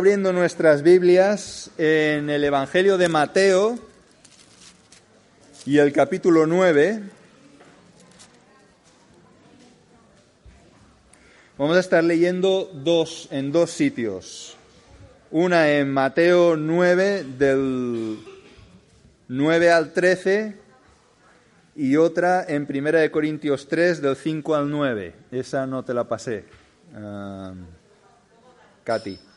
Abriendo nuestras Biblias en el Evangelio de Mateo y el capítulo 9. Vamos a estar leyendo dos en dos sitios. Una en Mateo 9 del 9 al 13 y otra en Primera de Corintios 3 del 5 al 9. Esa no te la pasé. Uh, Katy.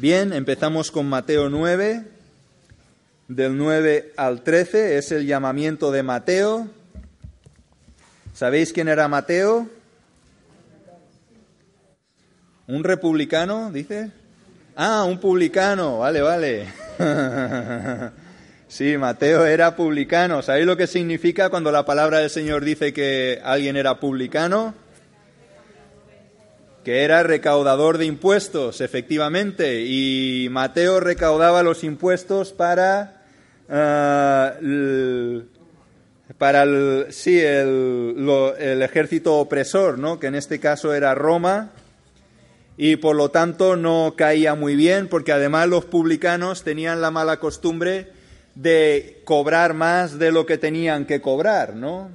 Bien, empezamos con Mateo 9, del 9 al 13, es el llamamiento de Mateo. ¿Sabéis quién era Mateo? ¿Un republicano, dice? Ah, un publicano, vale, vale. sí, Mateo era publicano. ¿Sabéis lo que significa cuando la palabra del Señor dice que alguien era publicano? Que era recaudador de impuestos, efectivamente, y Mateo recaudaba los impuestos para, uh, para el, sí, el, el, ejército opresor, ¿no? que en este caso era Roma, y por lo tanto no caía muy bien, porque además los publicanos tenían la mala costumbre de cobrar más de lo que tenían que cobrar, ¿no?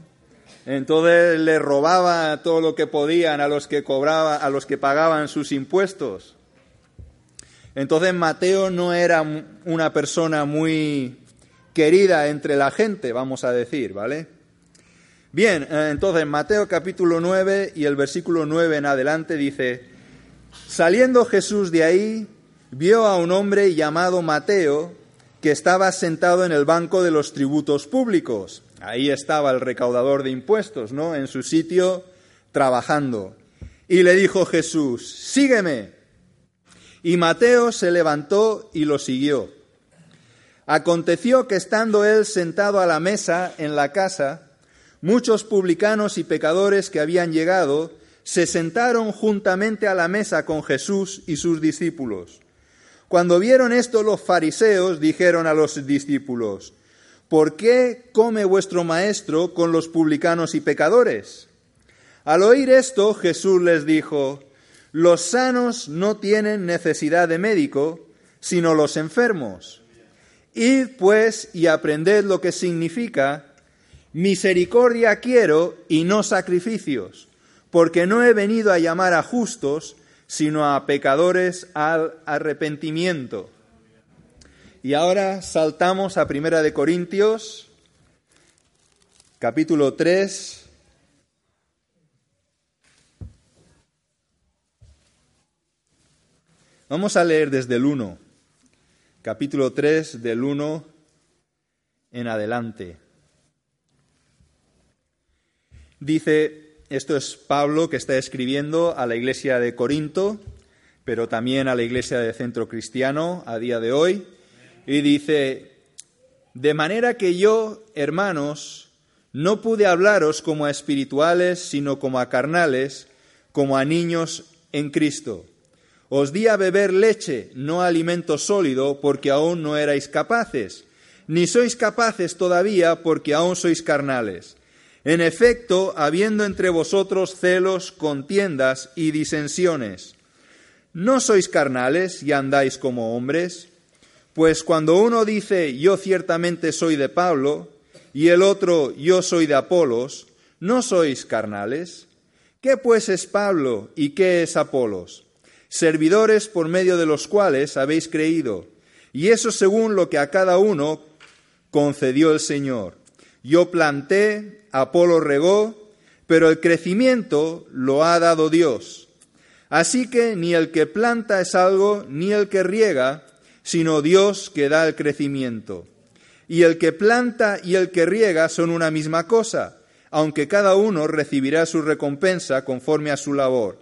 Entonces le robaba todo lo que podían a los que cobraba, a los que pagaban sus impuestos. Entonces Mateo no era una persona muy querida entre la gente, vamos a decir, ¿vale? Bien, eh, entonces Mateo capítulo 9 y el versículo 9 en adelante dice, saliendo Jesús de ahí, vio a un hombre llamado Mateo que estaba sentado en el banco de los tributos públicos Ahí estaba el recaudador de impuestos, ¿no? En su sitio trabajando. Y le dijo Jesús, sígueme. Y Mateo se levantó y lo siguió. Aconteció que estando él sentado a la mesa en la casa, muchos publicanos y pecadores que habían llegado se sentaron juntamente a la mesa con Jesús y sus discípulos. Cuando vieron esto los fariseos dijeron a los discípulos, ¿por qué come vuestro maestro con los publicanos y pecadores? Al oír esto, Jesús les dijo, los sanos no tienen necesidad de médico, sino los enfermos. Id pues y aprended lo que significa, misericordia quiero y no sacrificios, porque no he venido a llamar a justos, sino a pecadores al arrepentimiento. Y ahora saltamos a Primera de Corintios, capítulo 3. Vamos a leer desde el 1, capítulo 3 del 1 en adelante. Dice, esto es Pablo que está escribiendo a la iglesia de Corinto, pero también a la iglesia de Centro Cristiano a día de hoy. Y dice, de manera que yo, hermanos, no pude hablaros como a espirituales, sino como a carnales, como a niños en Cristo. Os di a beber leche, no alimento sólido, porque aún no erais capaces, ni sois capaces todavía, porque aún sois carnales. En efecto, habiendo entre vosotros celos, contiendas y disensiones, ¿no sois carnales y andáis como hombres? Pues cuando uno dice yo ciertamente soy de Pablo y el otro yo soy de Apolos, ¿no sois carnales? ¿Qué pues es Pablo y qué es Apolos? Servidores por medio de los cuales habéis creído, y eso según lo que a cada uno concedió el Señor. Yo planté, Apolo regó, pero el crecimiento lo ha dado Dios. Así que ni el que planta es algo, ni el que riega, sino Dios que da el crecimiento. Y el que planta y el que riega son una misma cosa, aunque cada uno recibirá su recompensa conforme a su labor.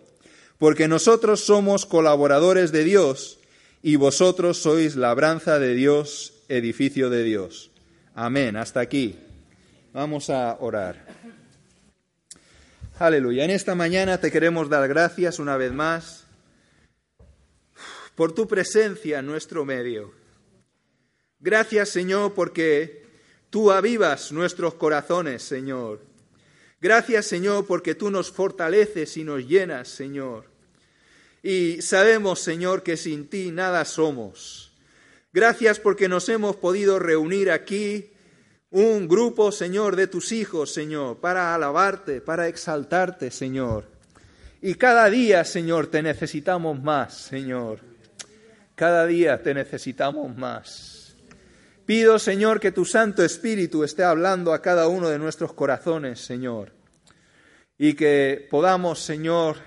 Porque nosotros somos colaboradores de Dios y vosotros sois labranza de Dios, edificio de Dios. Amén. Hasta aquí. Vamos a orar. Aleluya. En esta mañana te queremos dar gracias una vez más por tu presencia en nuestro medio. Gracias, Señor, porque tú avivas nuestros corazones, Señor. Gracias, Señor, porque tú nos fortaleces y nos llenas, Señor. Y sabemos, Señor, que sin ti nada somos. Gracias porque nos hemos podido reunir aquí un grupo, Señor, de tus hijos, Señor, para alabarte, para exaltarte, Señor. Y cada día, Señor, te necesitamos más, Señor. Cada día te necesitamos más. Pido, Señor, que tu Santo Espíritu esté hablando a cada uno de nuestros corazones, Señor. Y que podamos, Señor,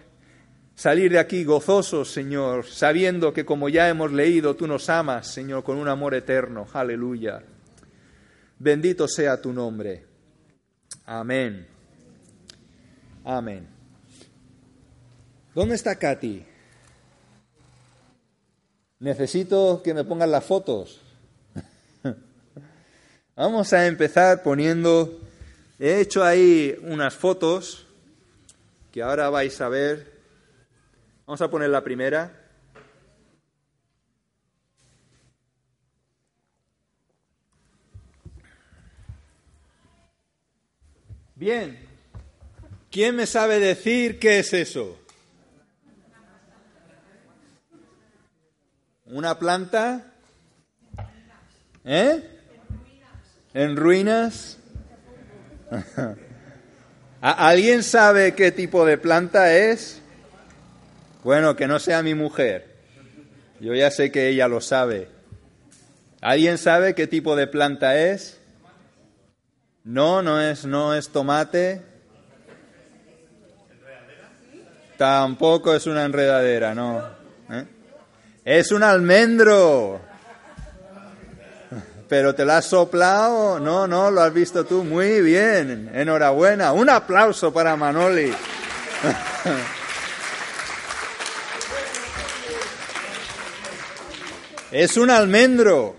salir de aquí gozosos, Señor, sabiendo que como ya hemos leído, tú nos amas, Señor, con un amor eterno. Aleluya. Bendito sea tu nombre. Amén. Amén. ¿Dónde está Katy? Necesito que me pongan las fotos. Vamos a empezar poniendo, he hecho ahí unas fotos que ahora vais a ver. Vamos a poner la primera. Bien, ¿quién me sabe decir qué es eso? Una planta, ¿eh? En ruinas. ¿Alguien sabe qué tipo de planta es? Bueno, que no sea mi mujer. Yo ya sé que ella lo sabe. ¿Alguien sabe qué tipo de planta es? No, no es, no es tomate. Tampoco es una enredadera, no. ¿Eh? Es un almendro. Pero te lo has soplado. No, no, lo has visto tú. Muy bien. Enhorabuena. Un aplauso para Manoli. Es un almendro.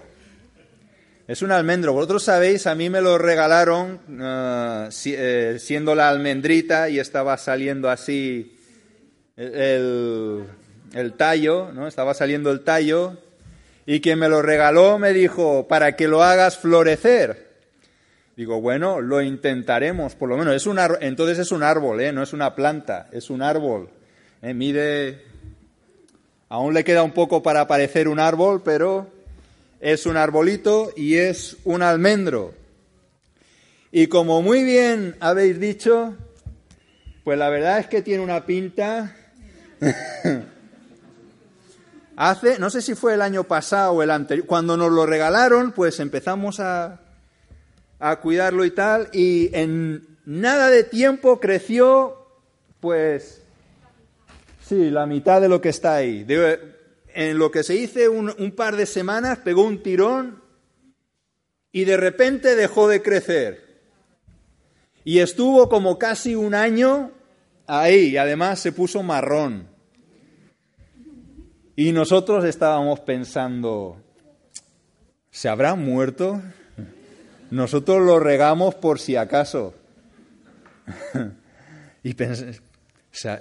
Es un almendro. Vosotros sabéis, a mí me lo regalaron uh, eh, siendo la almendrita y estaba saliendo así el, el tallo, ¿no? Estaba saliendo el tallo y quien me lo regaló me dijo, para que lo hagas florecer. Digo, bueno, lo intentaremos, por lo menos. Es un entonces es un árbol, ¿eh? no es una planta, es un árbol. ¿eh? Mide, aún le queda un poco para parecer un árbol, pero es un arbolito y es un almendro. Y como muy bien habéis dicho, pues la verdad es que tiene una pinta Hace, no sé si fue el año pasado o el anterior, cuando nos lo regalaron, pues empezamos a, a cuidarlo y tal, y en nada de tiempo creció, pues, sí, la mitad de lo que está ahí. en lo que se hizo un, un par de semanas, pegó un tirón y de repente dejó de crecer. Y estuvo como casi un año ahí, y además se puso marrón. Y nosotros estábamos pensando, ¿se habrá muerto? Nosotros lo regamos por si acaso. y pensé,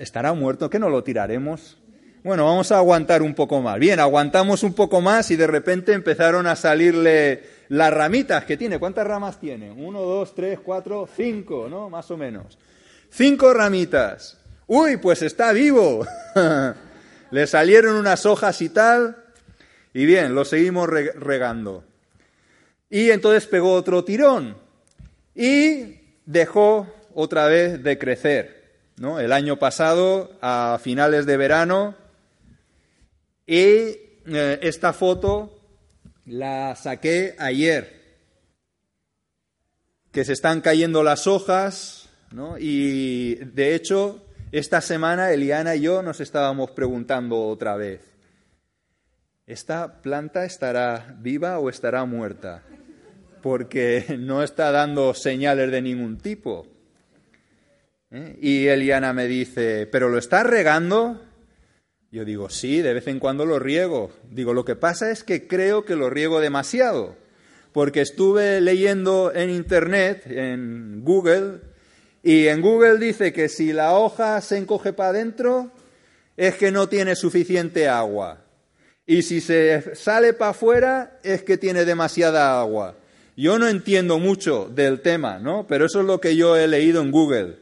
¿estará muerto? ¿Qué no lo tiraremos? Bueno, vamos a aguantar un poco más. Bien, aguantamos un poco más y de repente empezaron a salirle las ramitas que tiene. ¿Cuántas ramas tiene? Uno, dos, tres, cuatro, cinco, ¿no? Más o menos. Cinco ramitas. Uy, pues está vivo. Le salieron unas hojas y tal, y bien, lo seguimos regando. Y entonces pegó otro tirón y dejó otra vez de crecer. ¿no? El año pasado, a finales de verano, y eh, esta foto la saqué ayer, que se están cayendo las hojas, ¿no? y de hecho esta semana Eliana y yo nos estábamos preguntando otra vez, ¿esta planta estará viva o estará muerta? Porque no está dando señales de ningún tipo. ¿Eh? Y Eliana me dice, ¿pero lo estás regando? Yo digo, sí, de vez en cuando lo riego. Digo, lo que pasa es que creo que lo riego demasiado, porque estuve leyendo en Internet, en Google, y en Google dice que si la hoja se encoge para adentro es que no tiene suficiente agua. Y si se sale para afuera es que tiene demasiada agua. Yo no entiendo mucho del tema, ¿no? Pero eso es lo que yo he leído en Google.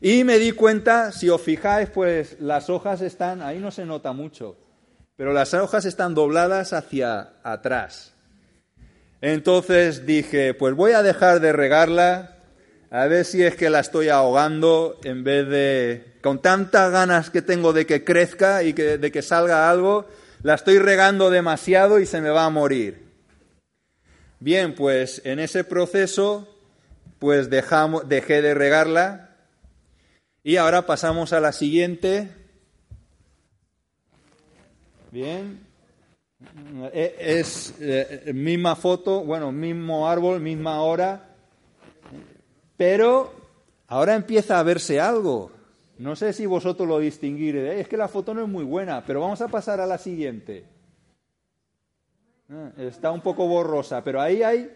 Y me di cuenta, si os fijáis, pues las hojas están, ahí no se nota mucho, pero las hojas están dobladas hacia atrás. Entonces dije, pues voy a dejar de regarla, a ver si es que la estoy ahogando en vez de, con tantas ganas que tengo de que crezca y que, de que salga algo, la estoy regando demasiado y se me va a morir. Bien, pues en ese proceso, pues dejamos, dejé de regarla y ahora pasamos a la siguiente. Bien. E, es eh, misma foto, bueno, mismo árbol, misma hora, pero ahora empieza a verse algo. No sé si vosotros lo distinguiréis. Es que la foto no es muy buena, pero vamos a pasar a la siguiente. Ah, está un poco borrosa, pero ahí hay,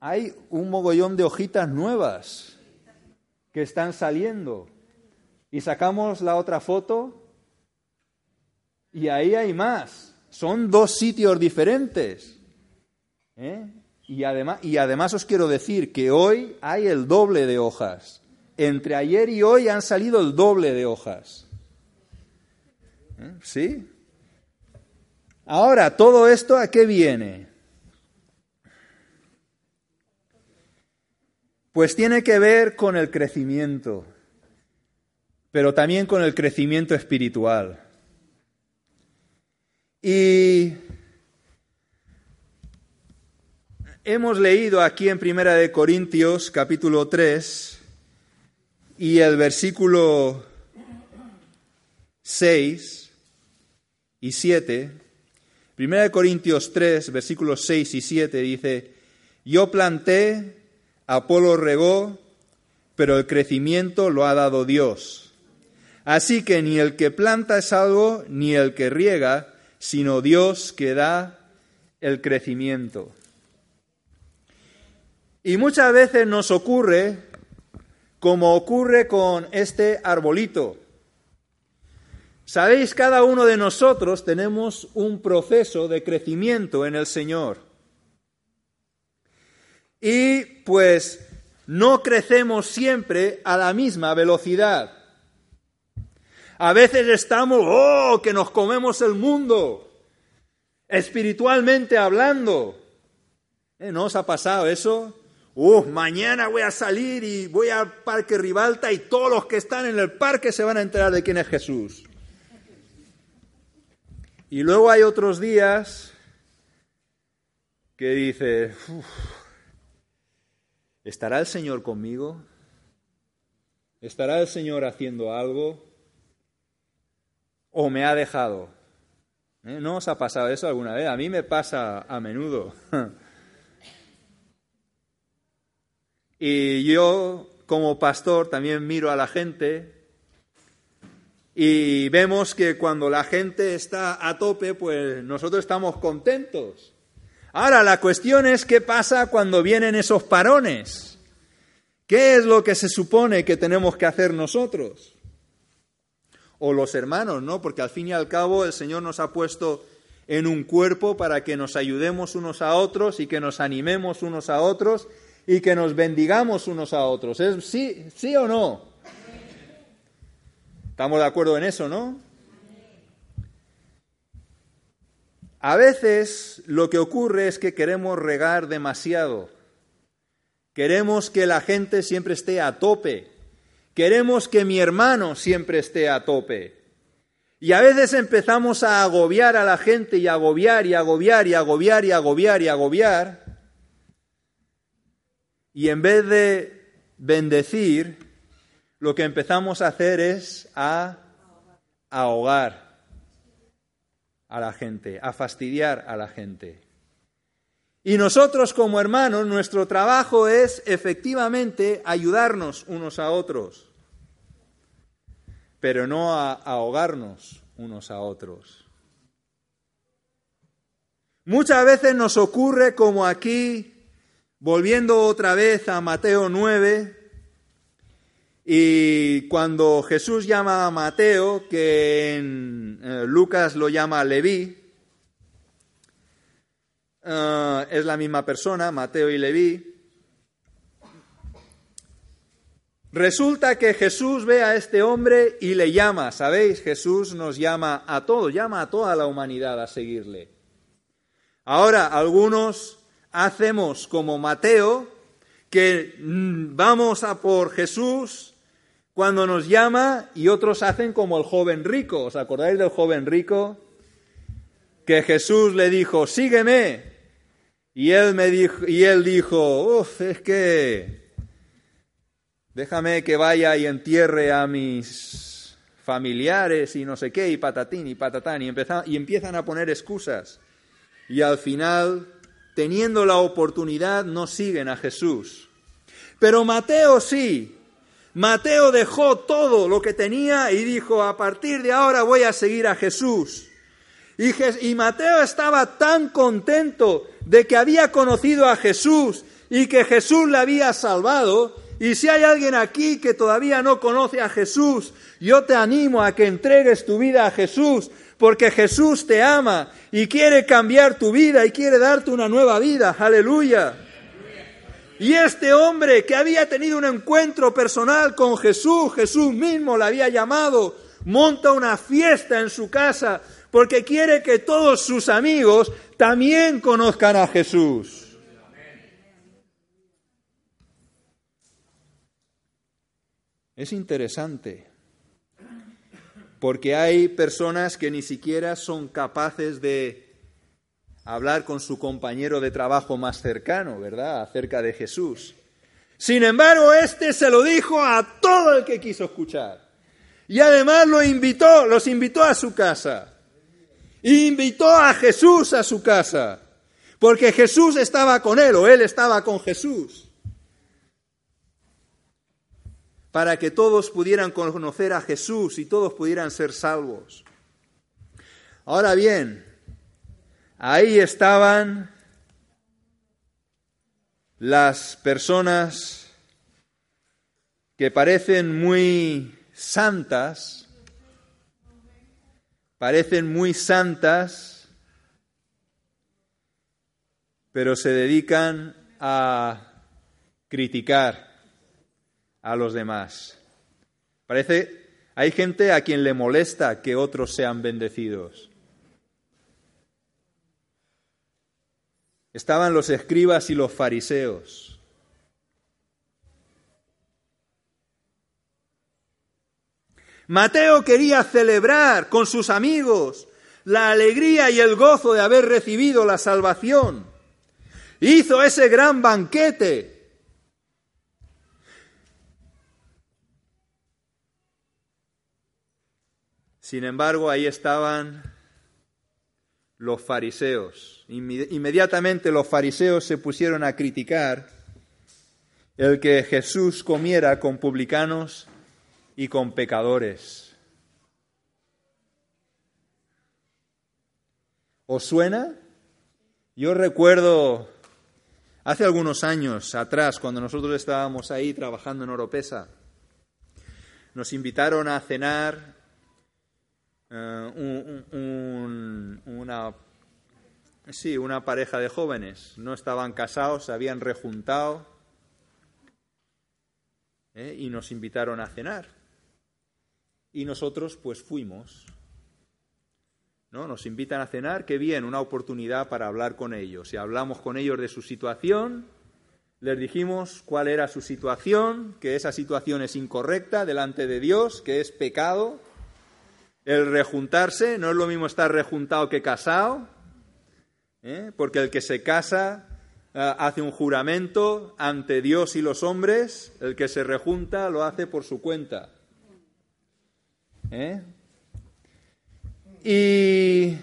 hay un mogollón de hojitas nuevas que están saliendo. Y sacamos la otra foto y ahí hay más. Son dos sitios diferentes. ¿eh? Y, además, y además os quiero decir que hoy hay el doble de hojas. Entre ayer y hoy han salido el doble de hojas. ¿Eh? ¿Sí? Ahora, ¿todo esto a qué viene? Pues tiene que ver con el crecimiento, pero también con el crecimiento espiritual. Y hemos leído aquí en Primera de Corintios capítulo 3 y el versículo 6 y 7. Primera de Corintios 3, versículos 6 y 7 dice, yo planté Apolo regó, pero el crecimiento lo ha dado Dios. Así que ni el que planta es algo, ni el que riega, sino Dios que da el crecimiento. Y muchas veces nos ocurre como ocurre con este arbolito. Sabéis, cada uno de nosotros tenemos un proceso de crecimiento en el Señor. Y pues no crecemos siempre a la misma velocidad. A veces estamos, oh, que nos comemos el mundo, espiritualmente hablando. ¿Eh, ¿No os ha pasado eso? Uh, mañana voy a salir y voy al Parque Ribalta y todos los que están en el parque se van a enterar de quién es Jesús. Y luego hay otros días que dice, ¿Estará el Señor conmigo? ¿Estará el Señor haciendo algo? ¿O me ha dejado? ¿Eh? ¿No os ha pasado eso alguna vez? A mí me pasa a menudo. y yo, como pastor, también miro a la gente y vemos que cuando la gente está a tope, pues nosotros estamos contentos. Ahora, la cuestión es qué pasa cuando vienen esos parones. ¿Qué es lo que se supone que tenemos que hacer nosotros? O los hermanos, ¿no? Porque al fin y al cabo el Señor nos ha puesto en un cuerpo para que nos ayudemos unos a otros y que nos animemos unos a otros y que nos bendigamos unos a otros. ¿Es sí, sí o no? Estamos de acuerdo en eso, ¿no? A veces lo que ocurre es que queremos regar demasiado. Queremos que la gente siempre esté a tope. Queremos que mi hermano siempre esté a tope. Y a veces empezamos a agobiar a la gente y agobiar y agobiar y agobiar y agobiar y agobiar. Y en vez de bendecir, lo que empezamos a hacer es a ahogar a la gente, a fastidiar a la gente. Y nosotros como hermanos, nuestro trabajo es efectivamente ayudarnos unos a otros, pero no a ahogarnos unos a otros. Muchas veces nos ocurre como aquí, volviendo otra vez a Mateo 9, y cuando Jesús llama a Mateo, que en eh, Lucas lo llama Leví, eh, es la misma persona, Mateo y Leví. Resulta que Jesús ve a este hombre y le llama, ¿sabéis? Jesús nos llama a todos, llama a toda la humanidad a seguirle. Ahora, algunos hacemos como Mateo, que mm, vamos a por Jesús cuando nos llama y otros hacen como el joven rico. ¿Os acordáis del joven rico? Que Jesús le dijo, sígueme. Y él, me dijo, y él dijo, es que déjame que vaya y entierre a mis familiares y no sé qué, y patatín y patatán, y, y empiezan a poner excusas. Y al final, teniendo la oportunidad, no siguen a Jesús. Pero Mateo sí, Mateo dejó todo lo que tenía y dijo, a partir de ahora voy a seguir a Jesús. Y, Mateo estaba tan contento de que había conocido a Jesús y que Jesús le había salvado. Y si hay alguien aquí que todavía no conoce a Jesús, yo te animo a que entregues tu vida a Jesús, porque Jesús te ama y quiere cambiar tu vida y quiere darte una nueva vida. Aleluya. Y este hombre que había tenido un encuentro personal con Jesús, Jesús mismo le había llamado, monta una fiesta en su casa porque quiere que todos sus amigos también conozcan a Jesús. Es interesante, porque hay personas que ni siquiera son capaces de hablar con su compañero de trabajo más cercano, ¿verdad?, acerca de Jesús. Sin embargo, este se lo dijo a todo el que quiso escuchar. Y además lo invitó, los invitó a su casa. Invitó a Jesús a su casa. Porque Jesús estaba con él o él estaba con Jesús. Para que todos pudieran conocer a Jesús y todos pudieran ser salvos. Ahora bien, Ahí estaban las personas que parecen muy santas, parecen muy santas, pero se dedican a criticar a los demás. Parece, hay gente a quien le molesta que otros sean bendecidos. estaban los escribas y los fariseos. Mateo quería celebrar con sus amigos la alegría y el gozo de haber recibido la salvación. Hizo ese gran banquete. Sin embargo, ahí estaban los fariseos. Inmediatamente los fariseos se pusieron a criticar el que Jesús comiera con publicanos y con pecadores. ¿Os suena? Yo recuerdo hace algunos años atrás, cuando nosotros estábamos ahí trabajando en Oropesa, nos invitaron a cenar eh, una, sí, una pareja de jóvenes. No estaban casados, se habían rejuntado ¿eh? y nos invitaron a cenar. Y nosotros pues fuimos. ¿No? Nos invitan a cenar, qué bien, una oportunidad para hablar con ellos. Y hablamos con ellos de su situación, les dijimos cuál era su situación, que esa situación es incorrecta delante de Dios, que es pecado, el rejuntarse no es lo mismo estar rejuntado que casado, ¿eh? porque el que se casa eh, hace un juramento ante Dios y los hombres, el que se rejunta lo hace por su cuenta. ¿Eh? Y,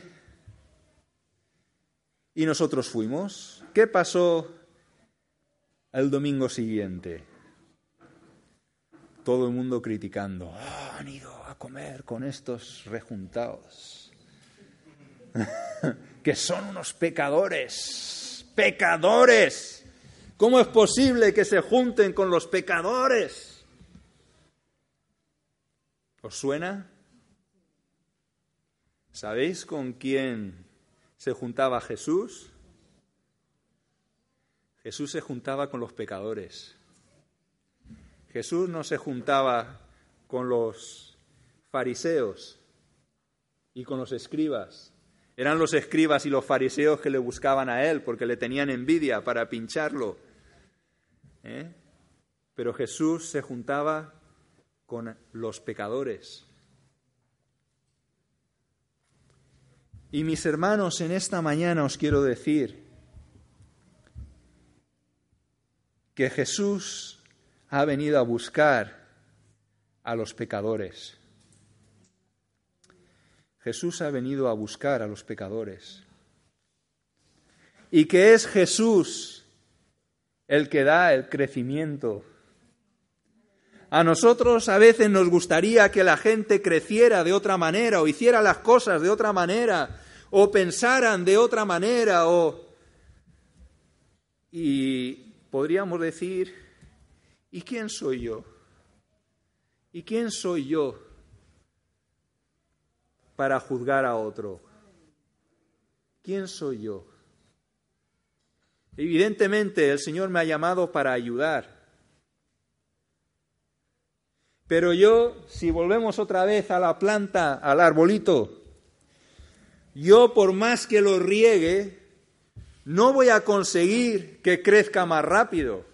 y nosotros fuimos. ¿Qué pasó el domingo siguiente? Todo el mundo criticando. Ah, han ido comer con estos rejuntados, que son unos pecadores, pecadores. ¿Cómo es posible que se junten con los pecadores? ¿Os suena? ¿Sabéis con quién se juntaba Jesús? Jesús se juntaba con los pecadores. Jesús no se juntaba con los fariseos y con los escribas. Eran los escribas y los fariseos que le buscaban a él porque le tenían envidia para pincharlo. ¿Eh? Pero Jesús se juntaba con los pecadores. Y mis hermanos, en esta mañana os quiero decir que Jesús ha venido a buscar a los pecadores. Jesús ha venido a buscar a los pecadores. Y que es Jesús el que da el crecimiento. A nosotros a veces nos gustaría que la gente creciera de otra manera o hiciera las cosas de otra manera o pensaran de otra manera o... Y podríamos decir, ¿y quién soy yo? ¿Y quién soy yo para juzgar a otro? ¿Quién soy yo? Evidentemente el Señor me ha llamado para ayudar. Pero yo, si volvemos otra vez a la planta, al arbolito, yo por más que lo riegue, no voy a conseguir que crezca más rápido.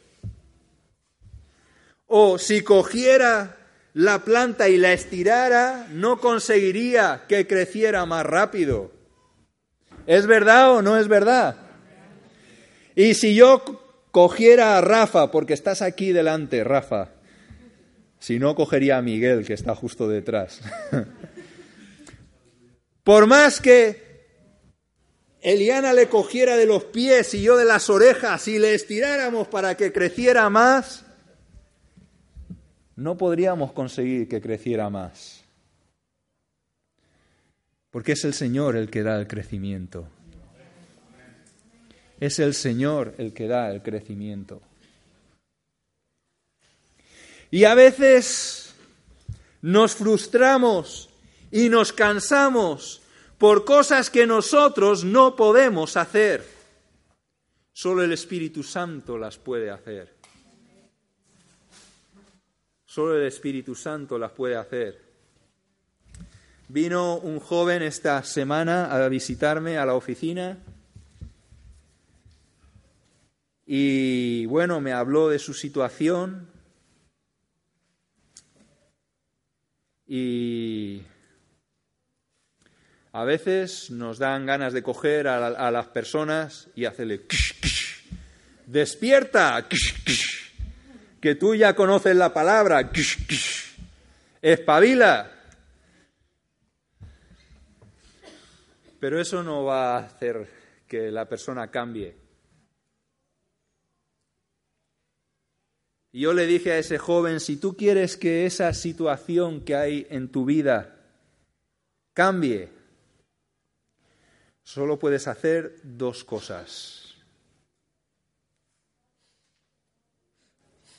O si cogiera la planta y la estirara, no conseguiría que creciera más rápido. ¿Es verdad o no es verdad? Y si yo cogiera a Rafa, porque estás aquí delante, Rafa, si no cogería a Miguel, que está justo detrás. Por más que Eliana le cogiera de los pies y yo de las orejas y le estiráramos para que creciera más, no podríamos conseguir que creciera más. Porque es el Señor el que da el crecimiento. Es el Señor el que da el crecimiento. Y a veces nos frustramos y nos cansamos por cosas que nosotros no podemos hacer. Solo el Espíritu Santo las puede hacer. Solo el Espíritu Santo las puede hacer. Vino un joven esta semana a visitarme a la oficina y bueno, me habló de su situación y a veces nos dan ganas de coger a, las personas y hacerle despierta, que tú ya conoces la palabra, espabila. Pero eso no va a hacer que la persona cambie. Y yo le dije a ese joven, si tú quieres que esa situación que hay en tu vida cambie, solo puedes hacer dos cosas.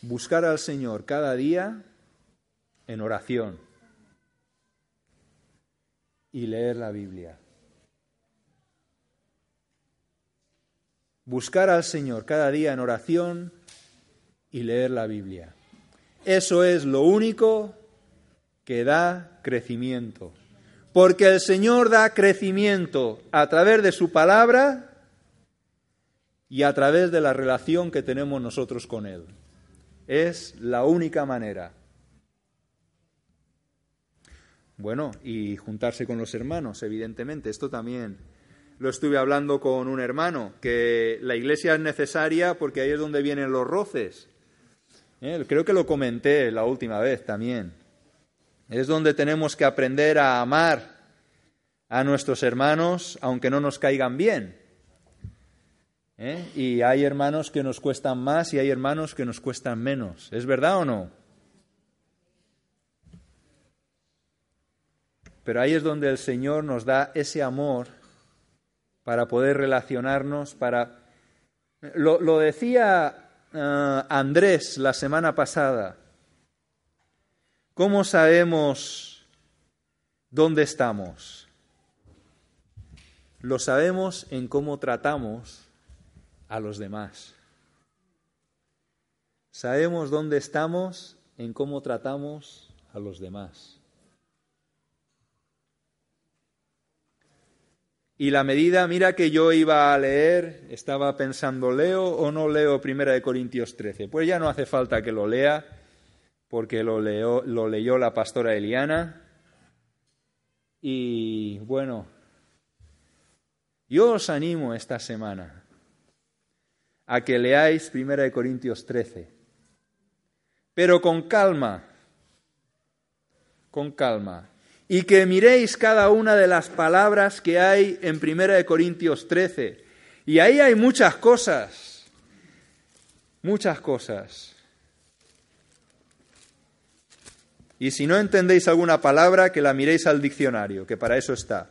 Buscar al Señor cada día en oración y leer la Biblia. Buscar al Señor cada día en oración y leer la Biblia. Eso es lo único que da crecimiento porque el Señor da crecimiento a través de su palabra y a través de la relación que tenemos nosotros con Él. Es la única manera. Bueno, y juntarse con los hermanos, evidentemente. Esto también lo estuve hablando con un hermano, que la iglesia es necesaria porque ahí es donde vienen los roces. ¿Eh? Creo que lo comenté la última vez también. Es donde tenemos que aprender a amar a nuestros hermanos aunque no nos caigan bien. ¿Eh? Y hay hermanos que nos cuestan más y hay hermanos que nos cuestan menos. ¿Es verdad o no? Pero ahí es donde el Señor nos da ese amor para poder relacionarnos, para... Lo, decía eh, Andrés la semana pasada. ¿Cómo sabemos dónde estamos? Lo sabemos en cómo tratamos a los demás. Sabemos dónde estamos en cómo tratamos a los demás. Y la medida, mira que yo iba a leer, estaba pensando, ¿leo o no leo Primera de Corintios 13? Pues ya no hace falta que lo lea, porque lo, lo leyó la pastora Eliana. Y bueno, yo os animo esta semana a que leáis Primera de Corintios 13, pero con calma, con calma y que miréis cada una de las palabras que hay en Primera de Corintios 13. Y ahí hay muchas cosas, muchas cosas. Y si no entendéis alguna palabra, que la miréis al diccionario, que para eso está.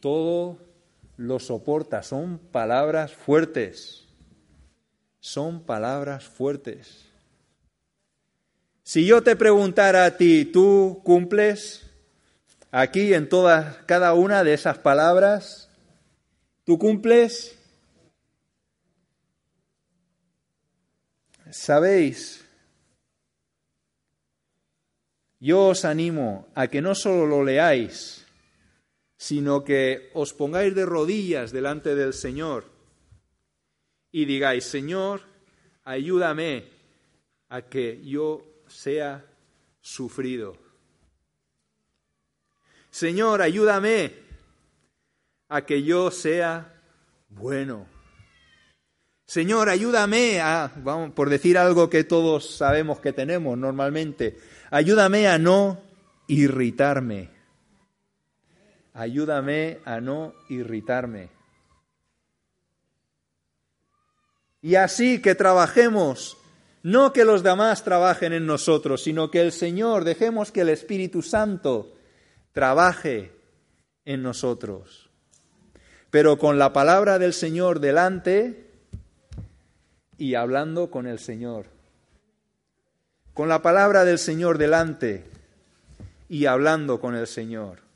todo lo soporta. Son palabras fuertes. Son palabras fuertes. Si yo te preguntara a ti, ¿tú cumples aquí en todas, cada una de esas palabras? ¿Tú cumples? Sabéis, yo os animo a que no solo lo leáis, sino que os pongáis de rodillas delante del Señor y digáis, Señor, ayúdame a que yo sea sufrido. Señor, ayúdame a que yo sea bueno. Señor, ayúdame a, vamos, por decir algo que todos sabemos que tenemos normalmente, ayúdame a no irritarme. Ayúdame a no irritarme. Y así que trabajemos no que los demás trabajen en nosotros, sino que el Señor, dejemos que el Espíritu Santo trabaje en nosotros. Pero con la palabra del Señor delante y hablando con el Señor. Con la palabra del Señor delante y hablando con el Señor.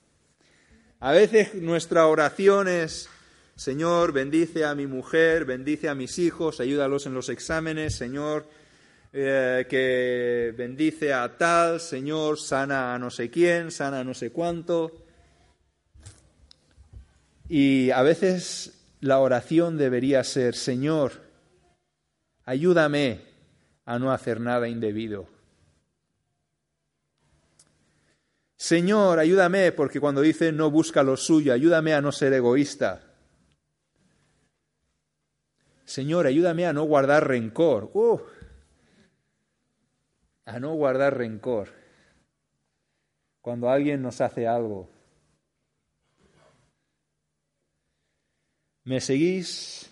A veces nuestra oración es, Señor, bendice a mi mujer, bendice a mis hijos, ayúdalos en los exámenes, Señor, eh, que bendice a tal, Señor, sana a no sé quién, sana a no sé cuánto. Y a veces la oración debería ser, Señor, ayúdame a no hacer nada indebido. Señor, ayúdame, porque cuando dice no busca lo suyo, ayúdame a no ser egoísta. Señor, ayúdame a no guardar rencor. Uh, a no guardar rencor cuando alguien nos hace algo. ¿Me seguís?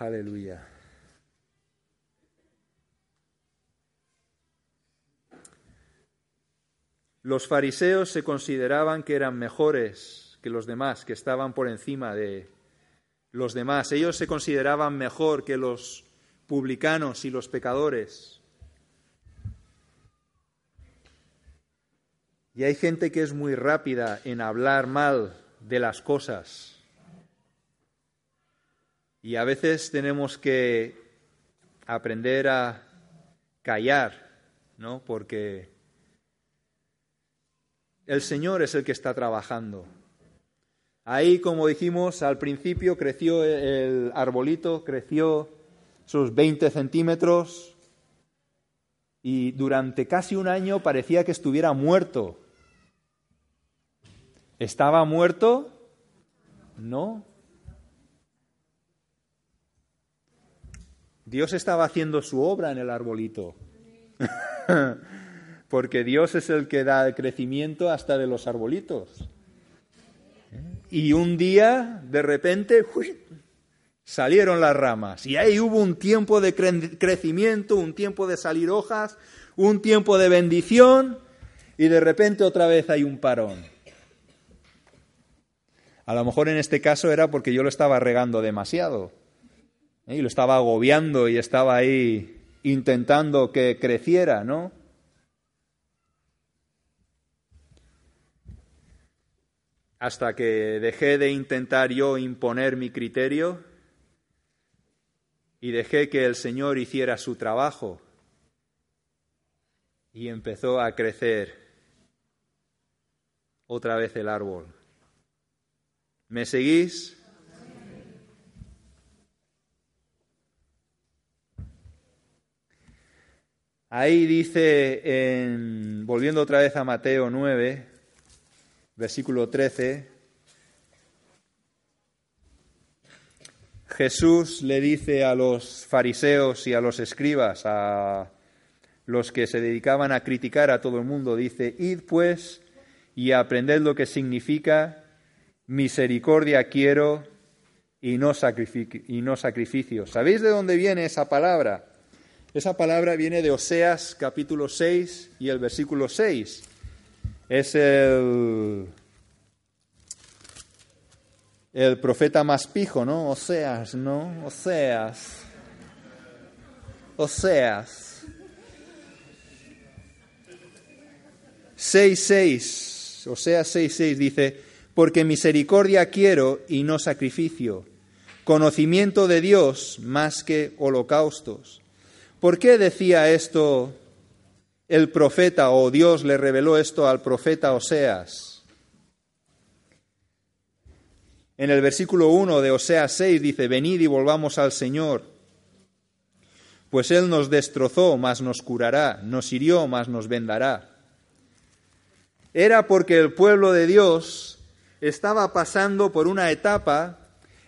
Aleluya. Los fariseos se consideraban que eran mejores que los demás, que estaban por encima de, los demás. Ellos se consideraban mejor que los publicanos y los pecadores. Y hay gente que es muy rápida en hablar mal de las cosas. Y a veces tenemos que aprender a callar, ¿no? Porque el Señor es el que está trabajando. Ahí, como dijimos, al principio creció el arbolito, creció sus 20 centímetros y durante casi un año parecía que estuviera muerto. ¿Estaba muerto? No. Dios estaba haciendo su obra en el arbolito. Porque Dios es el que da el crecimiento hasta de los arbolitos. y un día, de repente, salieron las ramas. Y ahí hubo un tiempo de crecimiento, un tiempo de salir hojas, un tiempo de bendición, y de repente otra vez hay un parón. A lo mejor en este caso era porque yo lo estaba regando demasiado. ¿eh? Y lo estaba agobiando y estaba ahí intentando que creciera, ¿no? Hasta que dejé de intentar yo imponer mi criterio y dejé que el Señor hiciera su trabajo y empezó a crecer otra vez el árbol. ¿Me seguís? Ahí dice, en, volviendo otra vez a Mateo 9, versículo 13, Jesús le dice a los fariseos y a los escribas, a los que se dedicaban a criticar a todo el mundo, dice, id pues y aprended lo que significa misericordia quiero y no, y no sacrificio. ¿Sabéis de dónde viene esa palabra? Esa palabra viene de Oseas capítulo 6 y el versículo 6. Es el, el profeta más pijo, ¿no? Oseas, ¿no? Oseas. Oseas. 6.6. Oseas 6.6 dice, porque misericordia quiero y no sacrificio, conocimiento de Dios más que holocaustos. ¿Por qué decía esto el profeta o Dios le reveló esto al profeta Oseas? En el versículo 1 de Oseas 6 dice, venid y volvamos al Señor, pues Él nos destrozó, mas nos curará, nos hirió, mas nos vendará. Era porque el pueblo de Dios estaba pasando por una etapa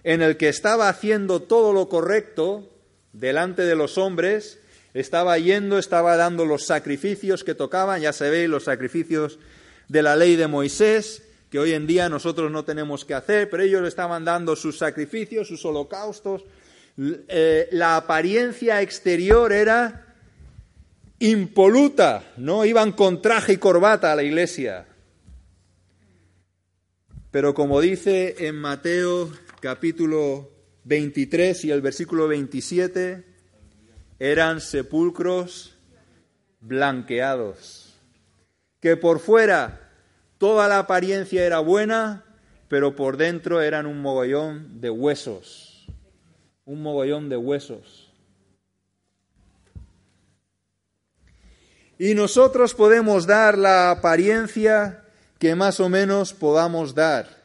en el que estaba haciendo todo lo correcto delante de los hombres, estaba yendo, estaba dando los sacrificios que tocaban, ya se ve los sacrificios de la ley de Moisés, que hoy en día nosotros no tenemos que hacer, pero ellos estaban dando sus sacrificios, sus holocaustos. Eh, la apariencia exterior era impoluta, no iban con traje y corbata a la iglesia. Pero como dice en Mateo capítulo 23 y el versículo 27, eran sepulcros blanqueados, que por fuera toda la apariencia era buena, pero por dentro eran un mogollón de huesos, un mogollón de huesos. Y nosotros podemos dar la apariencia que más o menos podamos dar.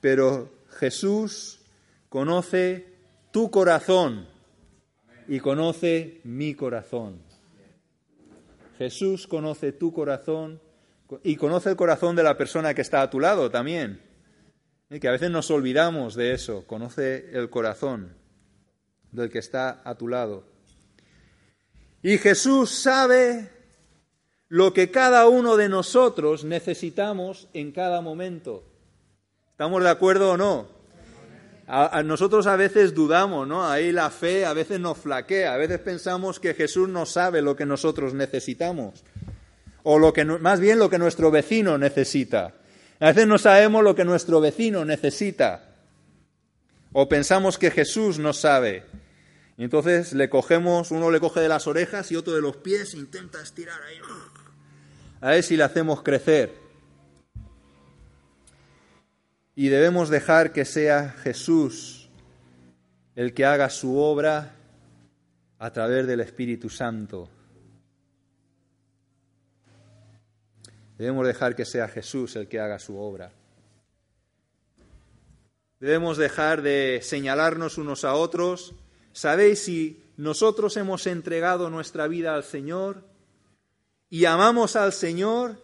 Pero Jesús conoce tu corazón y conoce mi corazón. Jesús conoce tu corazón y conoce el corazón de la persona que está a tu lado también. Y que a veces nos olvidamos de eso. Conoce el corazón del que está a tu lado. Y Jesús sabe lo que cada uno de nosotros necesitamos en cada momento. ¿Estamos de acuerdo o no? A, nosotros a veces dudamos, ¿no? Ahí la fe a veces nos flaquea, a veces pensamos que Jesús no sabe lo que nosotros necesitamos, o lo que más bien lo que nuestro vecino necesita. A veces no sabemos lo que nuestro vecino necesita, o pensamos que Jesús no sabe. Y entonces le cogemos, uno le coge de las orejas y otro de los pies, intenta estirar ahí a ver si le hacemos crecer. Y debemos dejar que sea Jesús el que haga su obra a través del Espíritu Santo. Debemos dejar que sea Jesús el que haga su obra. Debemos dejar de señalarnos unos a otros. ¿Sabéis si nosotros hemos entregado nuestra vida al Señor? y amamos al Señor,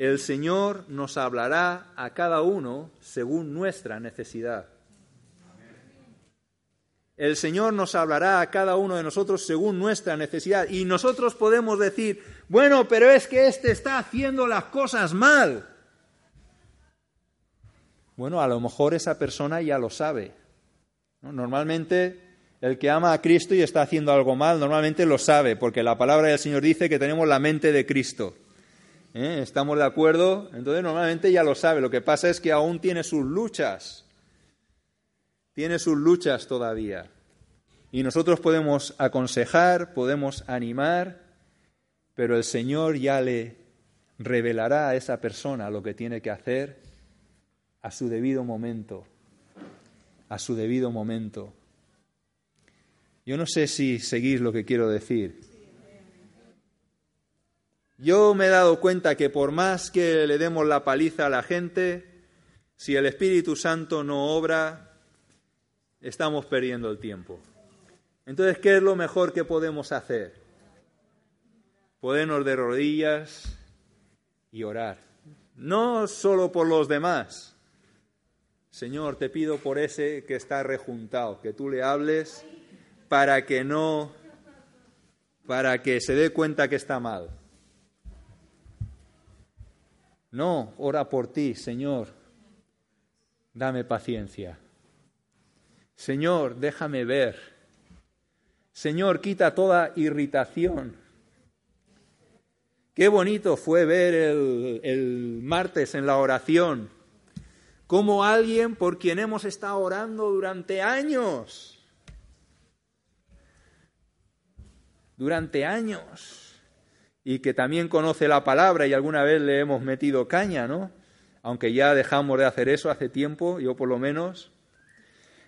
el Señor nos hablará a cada uno según nuestra necesidad. El Señor nos hablará a cada uno de nosotros según nuestra necesidad. Y nosotros podemos decir, bueno, pero es que éste está haciendo las cosas mal. Bueno, a lo mejor esa persona ya lo sabe. Normalmente el que ama a Cristo y está haciendo algo mal, normalmente lo sabe, porque la palabra del Señor dice que tenemos la mente de Cristo. ¿Eh? ¿Estamos de acuerdo? Entonces normalmente ya lo sabe. Lo que pasa es que aún tiene sus luchas. Tiene sus luchas todavía. Y nosotros podemos aconsejar, podemos animar, pero el Señor ya le revelará a esa persona lo que tiene que hacer a su debido momento, a su debido momento. Yo no sé si seguís lo que quiero decir. Yo me he dado cuenta que por más que le demos la paliza a la gente, si el Espíritu Santo no obra, estamos perdiendo el tiempo. Entonces, ¿qué es lo mejor que podemos hacer? Podernos de rodillas y orar. No solo por los demás, Señor, te pido por ese que está rejuntado, que tú le hables para que no, para que se dé cuenta que está mal. No, ora por ti, Señor, dame paciencia. Señor, déjame ver. Señor, quita toda irritación. Qué bonito fue ver el, martes en la oración como alguien por quien hemos estado orando durante años. Durante años. Y que también conoce la palabra y alguna vez le hemos metido caña, ¿no? Aunque ya dejamos de hacer eso hace tiempo, yo por lo menos.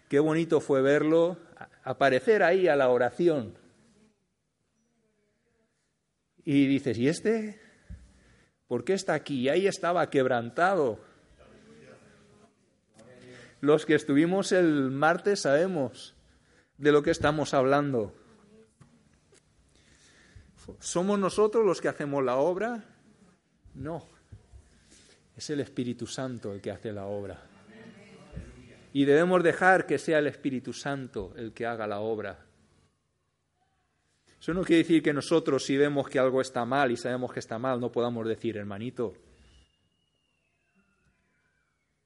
Qué bonito fue verlo aparecer ahí a la oración. Y dices, ¿y este? ¿Por qué está aquí? Y ahí estaba quebrantado los que estuvimos el martes sabemos de lo que estamos hablando. ¿Somos nosotros los que hacemos la obra? No. Es el Espíritu Santo el que hace la obra. Y debemos dejar que sea el Espíritu Santo el que haga la obra. Eso no quiere decir que nosotros si vemos que algo está mal y sabemos que está mal, no podamos decir, hermanito,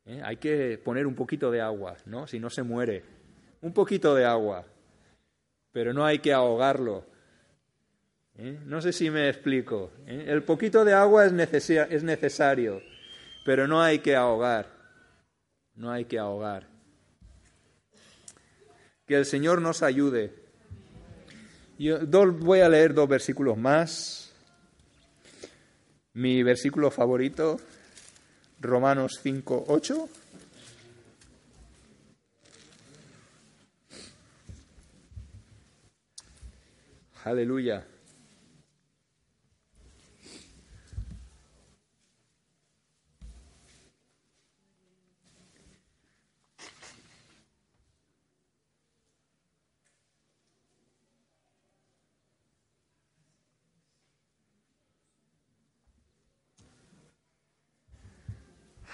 ¿eh? Hay que poner un poquito de agua, ¿no? Si no se muere. Un poquito de agua. Pero no hay que ahogarlo. ¿Eh? No sé si me explico. ¿eh? El poquito de agua es, es necesario, pero no hay que ahogar. No hay que ahogar. Que el Señor nos ayude. Yo voy a leer dos versículos más. Mi versículo favorito Romanos 5, 8. Aleluya.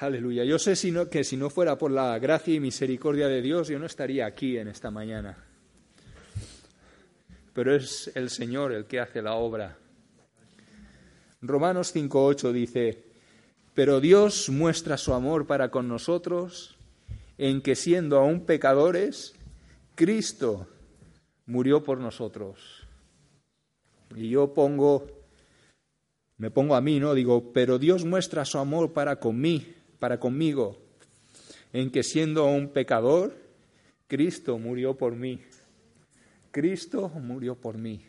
Aleluya. Yo sé que si no fuera por la gracia y misericordia de Dios, yo no estaría aquí en esta mañana. Pero es el Señor el que hace la obra. Romanos 5.8 dice, pero Dios muestra su amor para con nosotros en que siendo aún pecadores, Cristo murió por nosotros. Y yo pongo, me pongo a mí, ¿no? Digo, pero Dios muestra su amor para con mí para conmigo, en que siendo un pecador, Cristo murió por mí. Cristo murió por mí.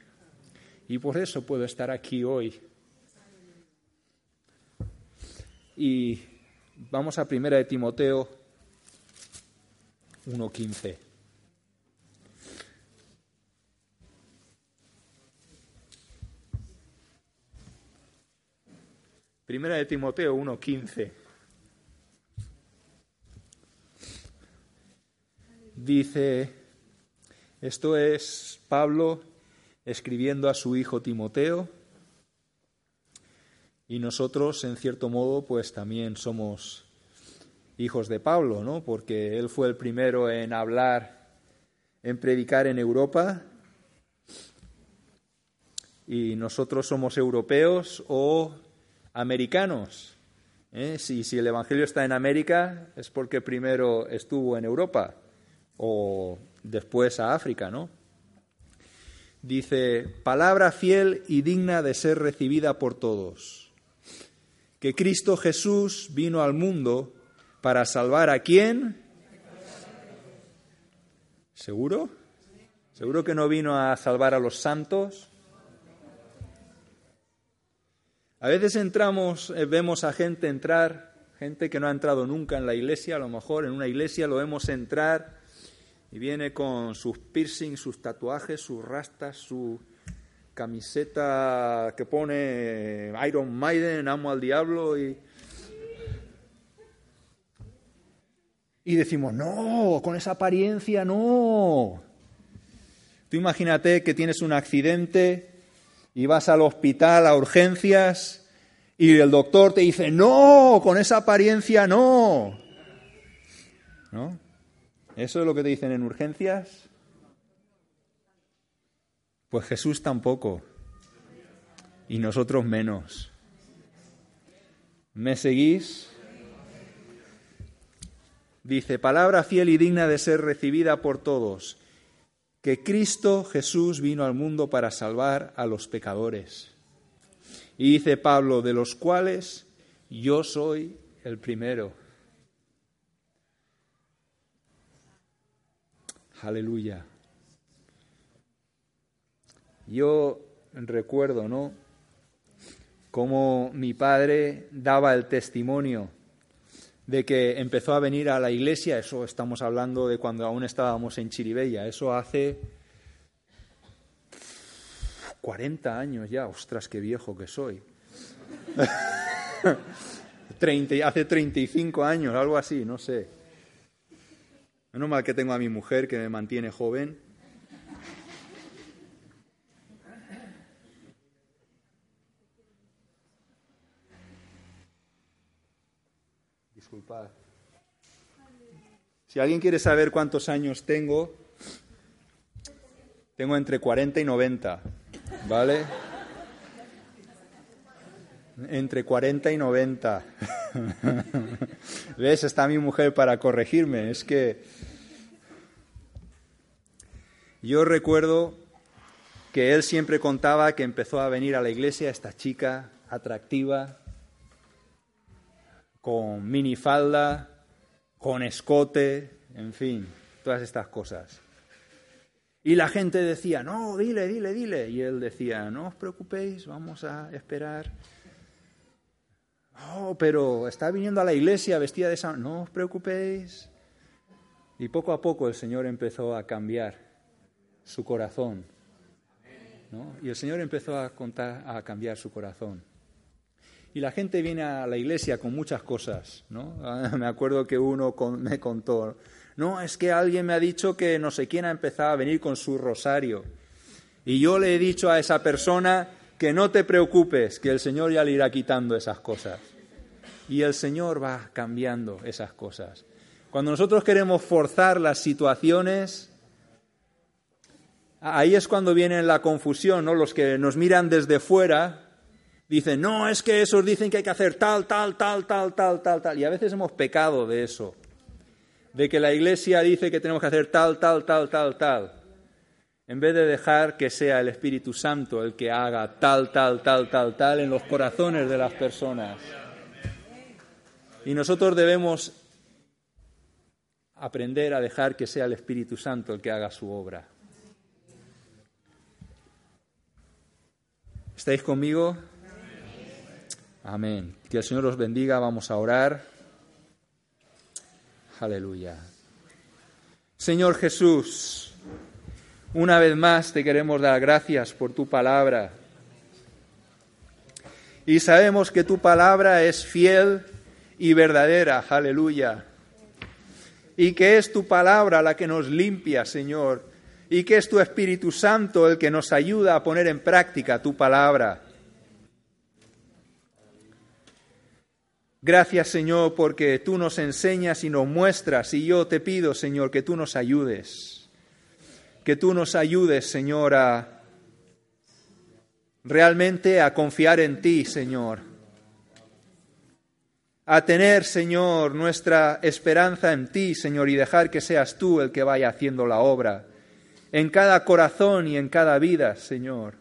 Y por eso puedo estar aquí hoy. Y vamos a primera de Timoteo 1.15. Primera de Timoteo 1.15. dice, esto es Pablo escribiendo a su hijo Timoteo, y nosotros, en cierto modo, pues también somos hijos de Pablo, ¿no? Porque él fue el primero en hablar, en predicar en Europa, y nosotros somos europeos o americanos. ¿eh? Si, si el Evangelio está en América es porque primero estuvo en Europa o después a África, ¿no? Dice, palabra fiel y digna de ser recibida por todos. Que Cristo Jesús vino al mundo para salvar a quién? ¿Seguro? ¿Seguro que no vino a salvar a los santos? A veces entramos, eh, vemos a gente entrar, gente que no ha entrado nunca en la iglesia, a lo mejor en una iglesia lo vemos entrar y viene con sus piercings, sus tatuajes, sus rastas, su camiseta que pone Iron Maiden, amo al diablo y... Y decimos, no, con esa apariencia no. Tú imagínate que tienes un accidente y vas al hospital a urgencias y el doctor te dice, no, con esa apariencia no. ¿No? ¿Eso es lo que te dicen en urgencias? Pues Jesús tampoco. Y nosotros menos. ¿Me seguís? Dice, palabra fiel y digna de ser recibida por todos que Cristo Jesús vino al mundo para salvar a los pecadores. Y dice Pablo, de los cuales yo soy el primero. Aleluya. Yo recuerdo, ¿no? Cómo mi padre daba el testimonio de que empezó a venir a la iglesia, eso estamos hablando de cuando aún estábamos en Chiribella, eso hace 40 años ya, ostras, qué viejo que soy. 30, hace 35 años, algo así, no sé. Menos mal que tengo a mi mujer que me mantiene joven. Si alguien quiere saber cuántos años tengo, tengo entre 40 y 90, ¿vale? Entre 40 y 90. ¿Ves? Está mi mujer para corregirme. Es que yo recuerdo que él siempre contaba que empezó a venir a la iglesia esta chica atractiva, con minifalda, con escote, en fin, todas estas cosas. Y la gente decía, no, dile, dile, dile. Y él decía, no os preocupéis, vamos a esperar. Oh, pero está viniendo a la iglesia vestida de esa... No os preocupéis. Y poco a poco el Señor empezó a cambiar su corazón. ¿no? Y el Señor empezó a, contar, a cambiar su corazón. Y la gente viene a la iglesia con muchas cosas, ¿no? Me acuerdo que uno me contó, no, es que alguien me ha dicho que no sé quién ha empezado a venir con su rosario. Y yo le he dicho a esa persona que no te preocupes, que el Señor ya le irá quitando esas cosas. Y el Señor va cambiando esas cosas. Cuando nosotros queremos forzar las situaciones, ahí es cuando viene la confusión, ¿no? Los que nos miran desde fuera dicen, no, es que esos dicen que hay que hacer tal, tal, tal, tal, tal, tal, tal. Y a veces hemos pecado de eso, de que la iglesia dice que tenemos que hacer tal, tal, tal, tal, tal. En vez de dejar que sea el Espíritu Santo el que haga tal, tal, tal, tal, tal en los corazones de las personas. Y nosotros debemos aprender a dejar que sea el Espíritu Santo el que haga su obra. ¿Estáis conmigo? Amén. Que el Señor os bendiga. Vamos a orar. Aleluya. Señor Jesús, una vez más te queremos dar gracias por tu palabra. Y sabemos que tu palabra es fiel y verdadera. Aleluya. Y que es tu palabra la que nos limpia, Señor. Y que es tu Espíritu Santo el que nos ayuda a poner en práctica tu palabra. Gracias, Señor, porque tú nos enseñas y nos muestras, y yo te pido, Señor, que tú nos ayudes, que tú nos ayudes, Señor, a realmente a confiar en ti, Señor, a tener, Señor, nuestra esperanza en ti, Señor, y dejar que seas tú el que vaya haciendo la obra en cada corazón y en cada vida, Señor.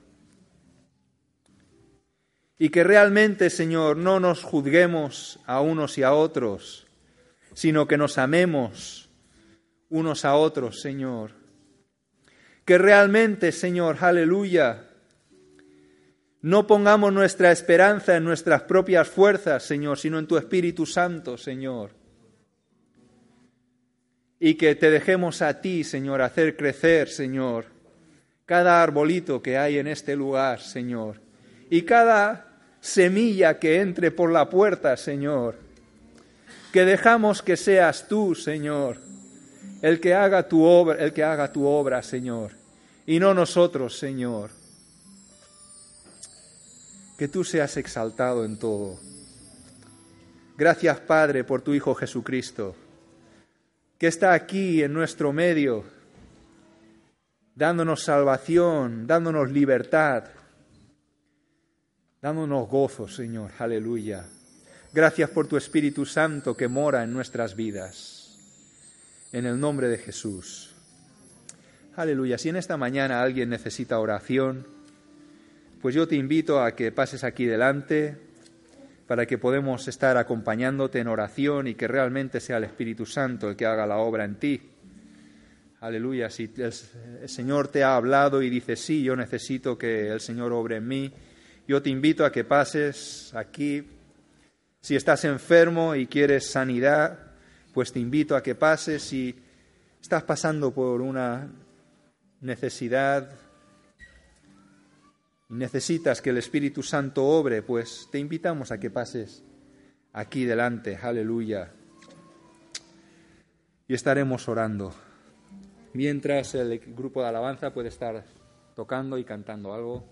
Y que realmente, Señor, no nos juzguemos a unos y a otros, sino que nos amemos unos a otros, Señor. Que realmente, Señor, aleluya, no pongamos nuestra esperanza en nuestras propias fuerzas, Señor, sino en tu Espíritu Santo, Señor. Y que te dejemos a ti, Señor, hacer crecer, Señor, cada arbolito que hay en este lugar, Señor. Y cada semilla que entre por la puerta, Señor. Que dejamos que seas tú, Señor, el que haga tu obra, el que haga tu obra, Señor, y no nosotros, Señor que tú seas exaltado en todo. Gracias, Padre, por tu Hijo Jesucristo, que está aquí en nuestro medio, dándonos salvación, dándonos libertad, dándonos gozo, Señor. Aleluya. Gracias por tu Espíritu Santo que mora en nuestras vidas. En el nombre de Jesús. Aleluya. Si en esta mañana alguien necesita oración, pues yo te invito a que pases aquí delante para que podamos estar acompañándote en oración y que realmente sea el Espíritu Santo el que haga la obra en ti. Aleluya, si el, Señor te ha hablado y dice, sí, yo necesito que el Señor obre en mí, yo te invito a que pases aquí. Si estás enfermo y quieres sanidad, pues te invito a que pases. Si estás pasando por una necesidad necesitas que el Espíritu Santo obre, pues te invitamos a que pases aquí delante, aleluya. Y estaremos orando. Mientras el grupo de alabanza puede estar tocando y cantando algo.